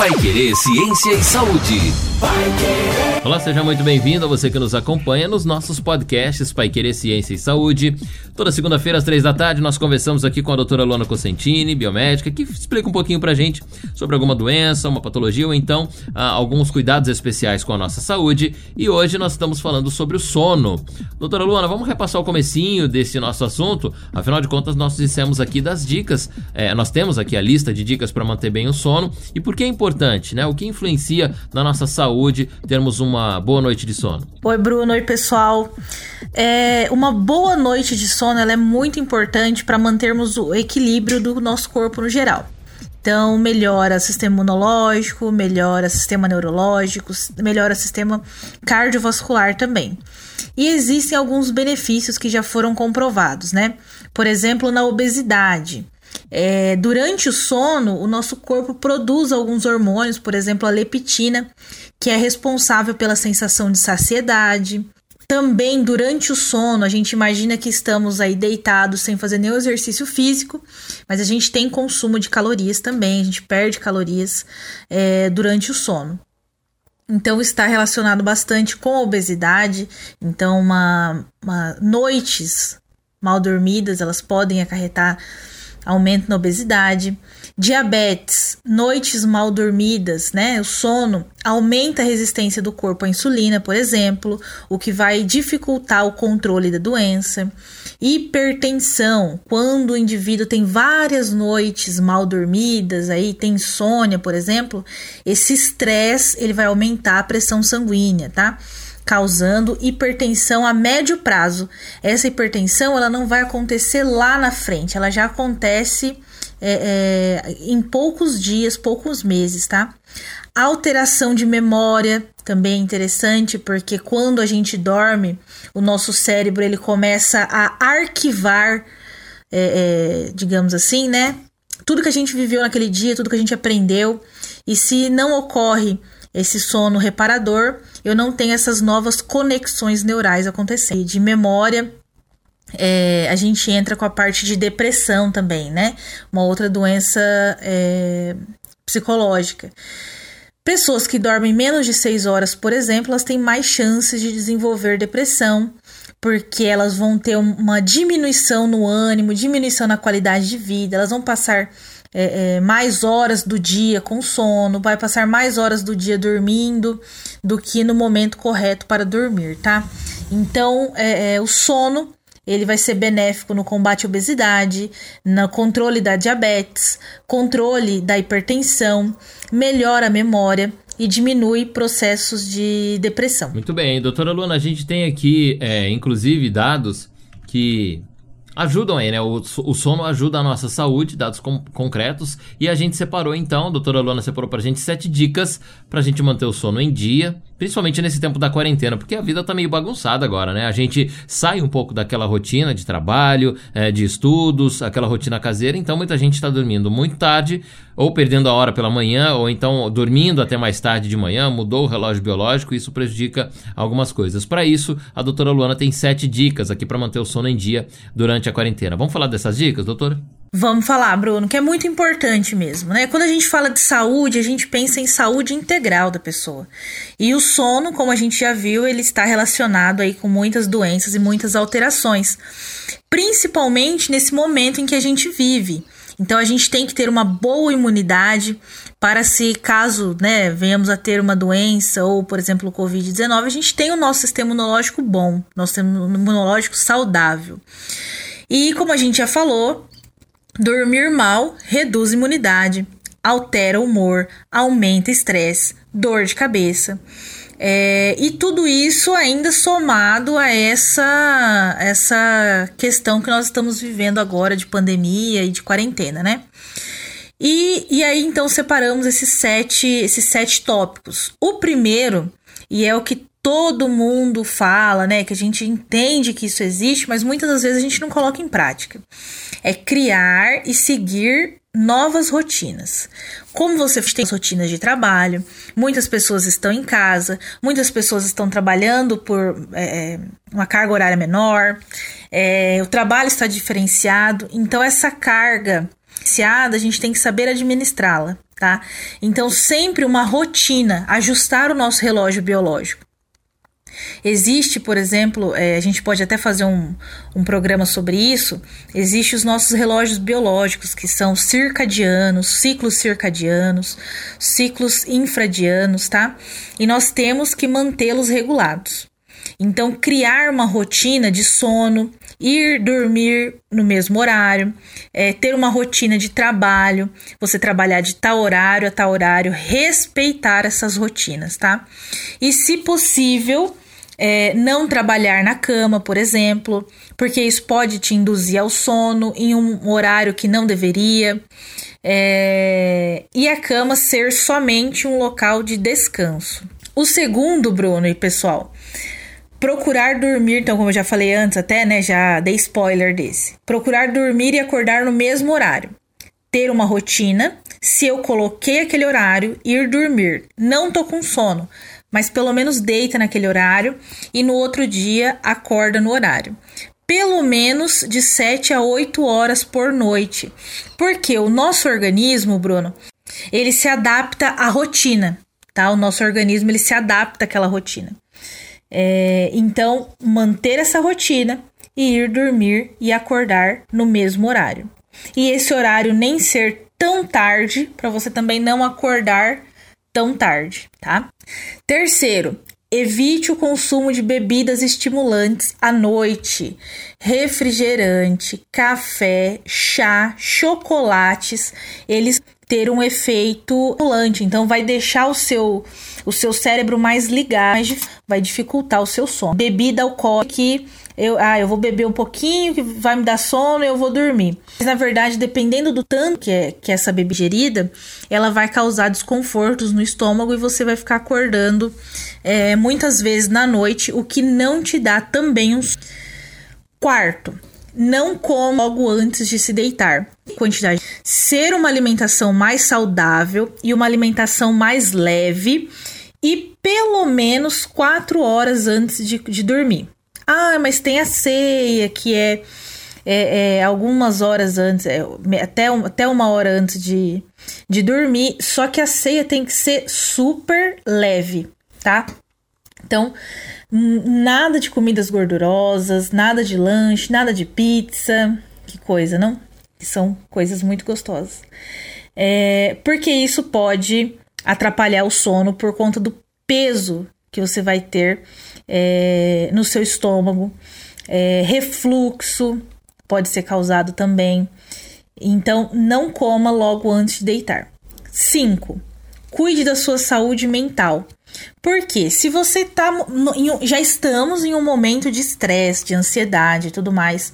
Pai Querer Ciência e Saúde. Olá, seja muito bem-vindo a você que nos acompanha nos nossos podcasts Pai Querer Ciência e Saúde. Toda segunda-feira às três da tarde nós conversamos aqui com a doutora Luana Cosentini, biomédica, que explica um pouquinho pra gente sobre alguma doença, uma patologia ou então ah, alguns cuidados especiais com a nossa saúde. E hoje nós estamos falando sobre o sono. Doutora Luana, vamos repassar o comecinho desse nosso assunto. Afinal de contas, nós dissemos aqui das dicas, é, nós temos aqui a lista de dicas para manter bem o sono e por que é importante, né? O que influencia na nossa saúde termos uma boa noite de sono. Oi, Bruno. Oi, pessoal. É, uma boa noite de sono é muito importante para mantermos o equilíbrio do nosso corpo no geral. Então, melhora sistema imunológico, melhora sistema neurológico, melhora sistema cardiovascular também. E existem alguns benefícios que já foram comprovados, né? Por exemplo, na obesidade. É, durante o sono, o nosso corpo produz alguns hormônios, por exemplo, a leptina, que é responsável pela sensação de saciedade. Também durante o sono, a gente imagina que estamos aí deitados sem fazer nenhum exercício físico, mas a gente tem consumo de calorias também, a gente perde calorias é, durante o sono. Então está relacionado bastante com a obesidade. Então, uma, uma, noites mal dormidas elas podem acarretar aumento na obesidade. Diabetes, noites mal dormidas, né? O sono aumenta a resistência do corpo à insulina, por exemplo, o que vai dificultar o controle da doença. Hipertensão, quando o indivíduo tem várias noites mal dormidas, aí tem insônia, por exemplo, esse estresse ele vai aumentar a pressão sanguínea, tá? Causando hipertensão a médio prazo. Essa hipertensão ela não vai acontecer lá na frente, ela já acontece é, é, em poucos dias, poucos meses, tá? Alteração de memória também é interessante, porque quando a gente dorme, o nosso cérebro ele começa a arquivar, é, é digamos assim, né? Tudo que a gente viveu naquele dia, tudo que a gente aprendeu. E se não ocorre esse sono reparador, eu não tenho essas novas conexões neurais acontecendo. De memória, é, a gente entra com a parte de depressão também, né? Uma outra doença é, psicológica. Pessoas que dormem menos de 6 horas, por exemplo, elas têm mais chances de desenvolver depressão, porque elas vão ter uma diminuição no ânimo, diminuição na qualidade de vida, elas vão passar é, é, mais horas do dia com sono, vai passar mais horas do dia dormindo do que no momento correto para dormir, tá? Então, é, é, o sono ele vai ser benéfico no combate à obesidade, no controle da diabetes, controle da hipertensão, melhora a memória e diminui processos de depressão. Muito bem, doutora Luana, a gente tem aqui, é, inclusive, dados que ajudam aí, né? O, o sono ajuda a nossa saúde, dados com, concretos. E a gente separou então, a doutora Luana separou pra gente sete dicas pra gente manter o sono em dia, principalmente nesse tempo da quarentena, porque a vida tá meio bagunçada agora, né? A gente sai um pouco daquela rotina de trabalho, é, de estudos, aquela rotina caseira, então muita gente está dormindo muito tarde, ou perdendo a hora pela manhã, ou então dormindo até mais tarde de manhã, mudou o relógio biológico, e isso prejudica algumas coisas. Para isso, a doutora Luana tem sete dicas aqui para manter o sono em dia durante a quarentena. Vamos falar dessas dicas, doutora? Vamos falar, Bruno, que é muito importante mesmo, né? Quando a gente fala de saúde, a gente pensa em saúde integral da pessoa. E o sono, como a gente já viu, ele está relacionado aí com muitas doenças e muitas alterações, principalmente nesse momento em que a gente vive. Então a gente tem que ter uma boa imunidade para se caso, né, venhamos a ter uma doença ou, por exemplo, o COVID-19, a gente tem o nosso sistema imunológico bom, nosso sistema imunológico saudável. E como a gente já falou, Dormir mal reduz imunidade, altera o humor, aumenta estresse, dor de cabeça. É, e tudo isso ainda somado a essa, essa questão que nós estamos vivendo agora de pandemia e de quarentena, né? E, e aí então separamos esses sete, esses sete tópicos. O primeiro, e é o que todo mundo fala, né? Que a gente entende que isso existe, mas muitas das vezes a gente não coloca em prática. É criar e seguir novas rotinas. Como você tem rotinas de trabalho, muitas pessoas estão em casa, muitas pessoas estão trabalhando por é, é uma carga horária menor, é, o trabalho está diferenciado, então essa carga diferenciada a gente tem que saber administrá-la. tá? Então, sempre uma rotina, ajustar o nosso relógio biológico. Existe, por exemplo, é, a gente pode até fazer um, um programa sobre isso. Existem os nossos relógios biológicos, que são circadianos, ciclos circadianos, ciclos infradianos, tá? E nós temos que mantê-los regulados. Então, criar uma rotina de sono, ir dormir no mesmo horário, é, ter uma rotina de trabalho, você trabalhar de tal horário a tal horário, respeitar essas rotinas, tá? E, se possível, é, não trabalhar na cama, por exemplo, porque isso pode te induzir ao sono em um horário que não deveria. É, e a cama ser somente um local de descanso. O segundo, Bruno e pessoal, procurar dormir, então, como eu já falei antes, até, né, já dei spoiler desse. Procurar dormir e acordar no mesmo horário. Ter uma rotina, se eu coloquei aquele horário, ir dormir. Não tô com sono, mas pelo menos deita naquele horário e no outro dia acorda no horário. Pelo menos de 7 a 8 horas por noite. Porque o nosso organismo, Bruno, ele se adapta à rotina, tá? O nosso organismo ele se adapta àquela rotina. É, então, manter essa rotina e ir dormir e acordar no mesmo horário. E esse horário nem ser tão tarde para você também não acordar tão tarde, tá? Terceiro, evite o consumo de bebidas estimulantes à noite, refrigerante, café, chá, chocolates, eles ter um efeito estimulante, então vai deixar o seu o seu cérebro mais ligado, vai dificultar o seu sono. Bebida alcoólica que eu, ah, eu vou beber um pouquinho que vai me dar sono, eu vou dormir. Mas na verdade, dependendo do tanto que é que é essa bebida gerida, ela vai causar desconfortos no estômago e você vai ficar acordando é, muitas vezes na noite, o que não te dá também um quarto. Não coma logo antes de se deitar. Quantidade. Ser uma alimentação mais saudável e uma alimentação mais leve e pelo menos 4 horas antes de, de dormir. Ah, mas tem a ceia, que é, é, é algumas horas antes, é, até, até uma hora antes de, de dormir. Só que a ceia tem que ser super leve, tá? Então, nada de comidas gordurosas, nada de lanche, nada de pizza. Que coisa, não? São coisas muito gostosas. É, porque isso pode atrapalhar o sono por conta do peso que você vai ter é, no seu estômago. É, refluxo pode ser causado também. Então, não coma logo antes de deitar. 5. Cuide da sua saúde mental. Porque se você tá. Já estamos em um momento de estresse, de ansiedade e tudo mais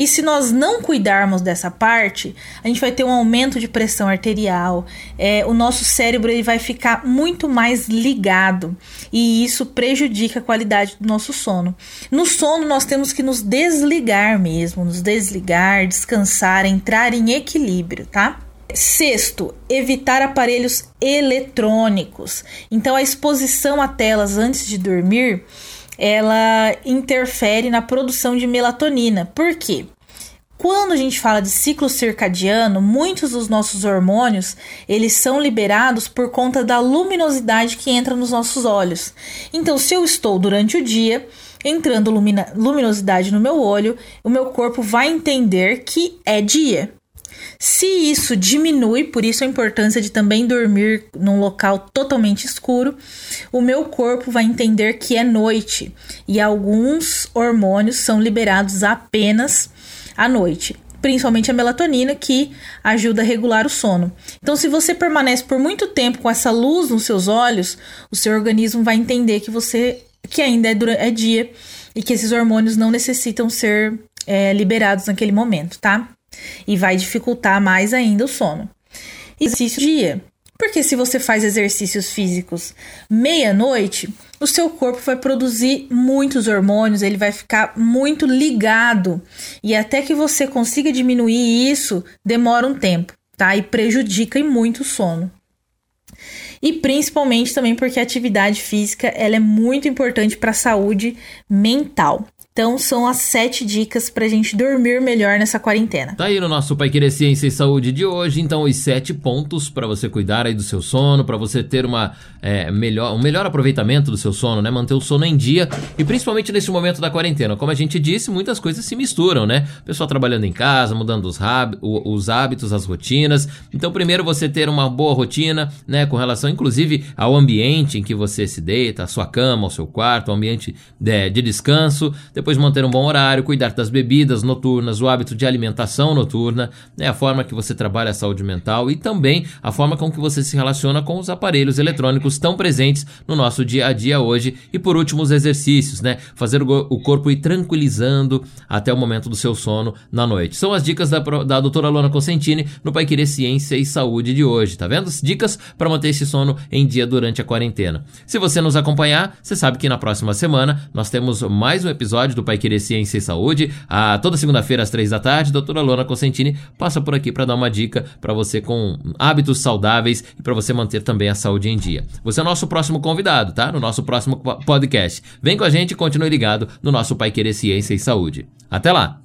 e se nós não cuidarmos dessa parte, a gente vai ter um aumento de pressão arterial, é, o nosso cérebro ele vai ficar muito mais ligado e isso prejudica a qualidade do nosso sono. No sono, nós temos que nos desligar mesmo, nos desligar, descansar, entrar em equilíbrio, tá? Sexto, evitar aparelhos eletrônicos. Então, a exposição a telas antes de dormir ela interfere na produção de melatonina. Por quê? Quando a gente fala de ciclo circadiano, muitos dos nossos hormônios, eles são liberados por conta da luminosidade que entra nos nossos olhos. Então, se eu estou durante o dia entrando luminosidade no meu olho, o meu corpo vai entender que é dia. Se isso diminui, por isso a importância de também dormir num local totalmente escuro, o meu corpo vai entender que é noite e alguns hormônios são liberados apenas à noite principalmente a melatonina, que ajuda a regular o sono. Então, se você permanece por muito tempo com essa luz nos seus olhos, o seu organismo vai entender que você que ainda é, é dia e que esses hormônios não necessitam ser é, liberados naquele momento, tá? E vai dificultar mais ainda o sono. Exercício dia. Porque se você faz exercícios físicos meia-noite, o seu corpo vai produzir muitos hormônios, ele vai ficar muito ligado. E até que você consiga diminuir isso, demora um tempo, tá? E prejudica muito o sono. E principalmente também porque a atividade física ela é muito importante para a saúde mental. Então são as sete dicas pra gente dormir melhor nessa quarentena. Tá aí no nosso Pai Querer Ciência e Saúde de hoje, então os sete pontos para você cuidar aí do seu sono, para você ter uma é, melhor, um melhor aproveitamento do seu sono, né? Manter o sono em dia e principalmente nesse momento da quarentena. Como a gente disse, muitas coisas se misturam, né? Pessoal trabalhando em casa, mudando os, os hábitos, as rotinas. Então, primeiro você ter uma boa rotina, né? Com relação, inclusive, ao ambiente em que você se deita, a sua cama, o seu quarto, o ambiente de, é, de descanso. Depois manter um bom horário, cuidar das bebidas noturnas, o hábito de alimentação noturna, né? A forma que você trabalha a saúde mental e também a forma com que você se relaciona com os aparelhos eletrônicos tão presentes no nosso dia a dia hoje. E por último, os exercícios, né? Fazer o corpo ir tranquilizando até o momento do seu sono na noite. São as dicas da, da doutora Lona Cosentini no Pai Querer Ciência e Saúde de hoje, tá vendo? Dicas para manter esse sono em dia durante a quarentena. Se você nos acompanhar, você sabe que na próxima semana nós temos mais um episódio do Pai Querer Ciência e Saúde. A, toda segunda-feira às três da tarde, a doutora Lona Cosentini passa por aqui para dar uma dica para você com hábitos saudáveis e para você manter também a saúde em dia. Você é o nosso próximo convidado, tá? No nosso próximo podcast. Vem com a gente e continue ligado no nosso Pai Querer Ciência e Saúde. Até lá!